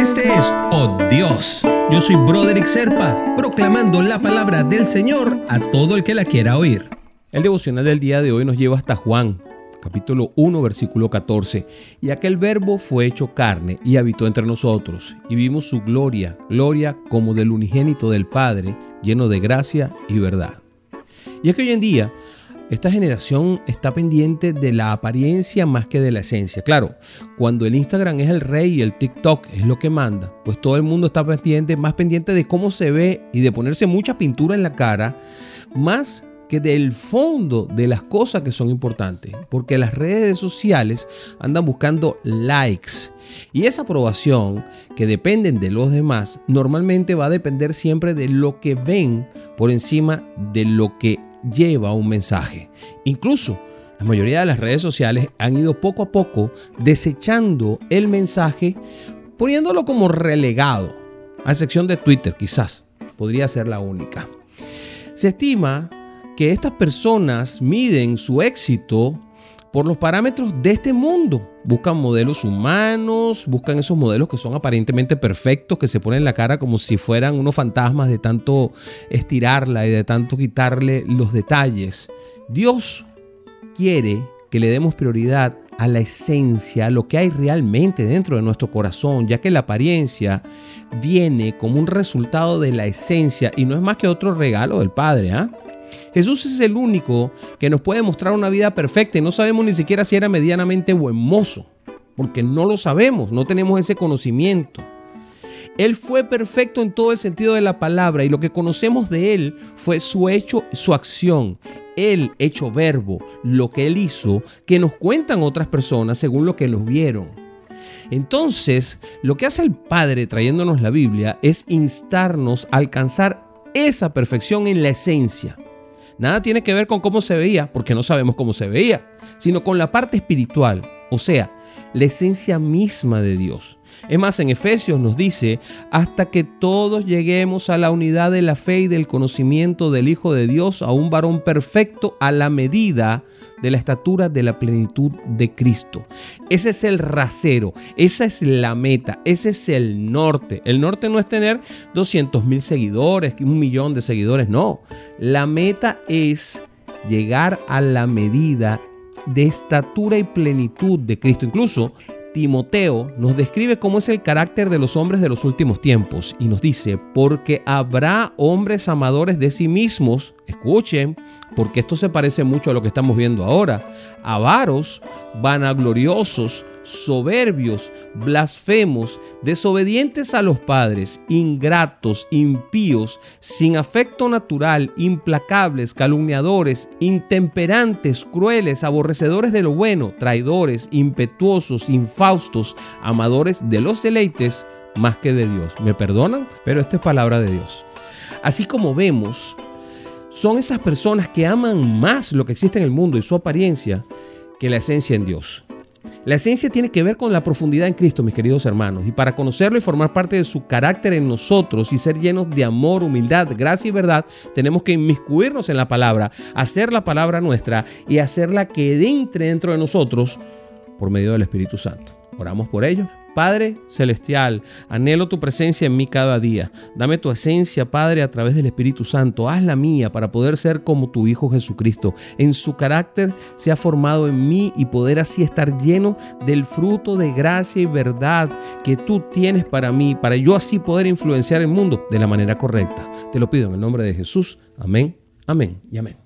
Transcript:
Este es Oh Dios. Yo soy Broderick Serpa, proclamando la palabra del Señor a todo el que la quiera oír. El devocional del día de hoy nos lleva hasta Juan, capítulo 1, versículo 14. Y aquel verbo fue hecho carne y habitó entre nosotros, y vimos su gloria, gloria como del unigénito del Padre, lleno de gracia y verdad. Y es que hoy en día esta generación está pendiente de la apariencia más que de la esencia. Claro, cuando el Instagram es el rey y el TikTok es lo que manda, pues todo el mundo está pendiente, más pendiente de cómo se ve y de ponerse mucha pintura en la cara, más que del fondo de las cosas que son importantes. Porque las redes sociales andan buscando likes. Y esa aprobación que dependen de los demás normalmente va a depender siempre de lo que ven por encima de lo que lleva un mensaje. Incluso la mayoría de las redes sociales han ido poco a poco desechando el mensaje, poniéndolo como relegado, a excepción de Twitter quizás, podría ser la única. Se estima que estas personas miden su éxito por los parámetros de este mundo. Buscan modelos humanos, buscan esos modelos que son aparentemente perfectos, que se ponen en la cara como si fueran unos fantasmas de tanto estirarla y de tanto quitarle los detalles. Dios quiere que le demos prioridad a la esencia, a lo que hay realmente dentro de nuestro corazón, ya que la apariencia viene como un resultado de la esencia y no es más que otro regalo del Padre. ¿ah? Jesús es el único que nos puede mostrar una vida perfecta y no sabemos ni siquiera si era medianamente buen mozo, porque no lo sabemos, no tenemos ese conocimiento. Él fue perfecto en todo el sentido de la palabra y lo que conocemos de Él fue su hecho, su acción, el hecho verbo, lo que Él hizo, que nos cuentan otras personas según lo que nos vieron. Entonces, lo que hace el Padre trayéndonos la Biblia es instarnos a alcanzar esa perfección en la esencia. Nada tiene que ver con cómo se veía, porque no sabemos cómo se veía, sino con la parte espiritual, o sea, la esencia misma de Dios. Es más, en Efesios nos dice, hasta que todos lleguemos a la unidad de la fe y del conocimiento del Hijo de Dios, a un varón perfecto a la medida de la estatura de la plenitud de Cristo. Ese es el rasero, esa es la meta, ese es el norte. El norte no es tener 200 mil seguidores, un millón de seguidores, no. La meta es llegar a la medida de estatura y plenitud de Cristo. Incluso Timoteo nos describe cómo es el carácter de los hombres de los últimos tiempos y nos dice, porque habrá hombres amadores de sí mismos, escuchen, porque esto se parece mucho a lo que estamos viendo ahora, avaros, vanagloriosos, soberbios, blasfemos, desobedientes a los padres, ingratos, impíos, sin afecto natural, implacables, calumniadores, intemperantes, crueles, aborrecedores de lo bueno, traidores, impetuosos, infaustos, amadores de los deleites más que de Dios. ¿Me perdonan? Pero esta es palabra de Dios. Así como vemos, son esas personas que aman más lo que existe en el mundo y su apariencia que la esencia en Dios. La esencia tiene que ver con la profundidad en Cristo, mis queridos hermanos, y para conocerlo y formar parte de su carácter en nosotros y ser llenos de amor, humildad, gracia y verdad, tenemos que inmiscuirnos en la palabra, hacer la palabra nuestra y hacerla que entre dentro de nosotros por medio del Espíritu Santo. Oramos por ello. Padre Celestial, anhelo tu presencia en mí cada día. Dame tu esencia, Padre, a través del Espíritu Santo. Hazla mía para poder ser como tu Hijo Jesucristo. En su carácter se ha formado en mí y poder así estar lleno del fruto de gracia y verdad que tú tienes para mí, para yo así poder influenciar el mundo de la manera correcta. Te lo pido en el nombre de Jesús. Amén, amén y amén.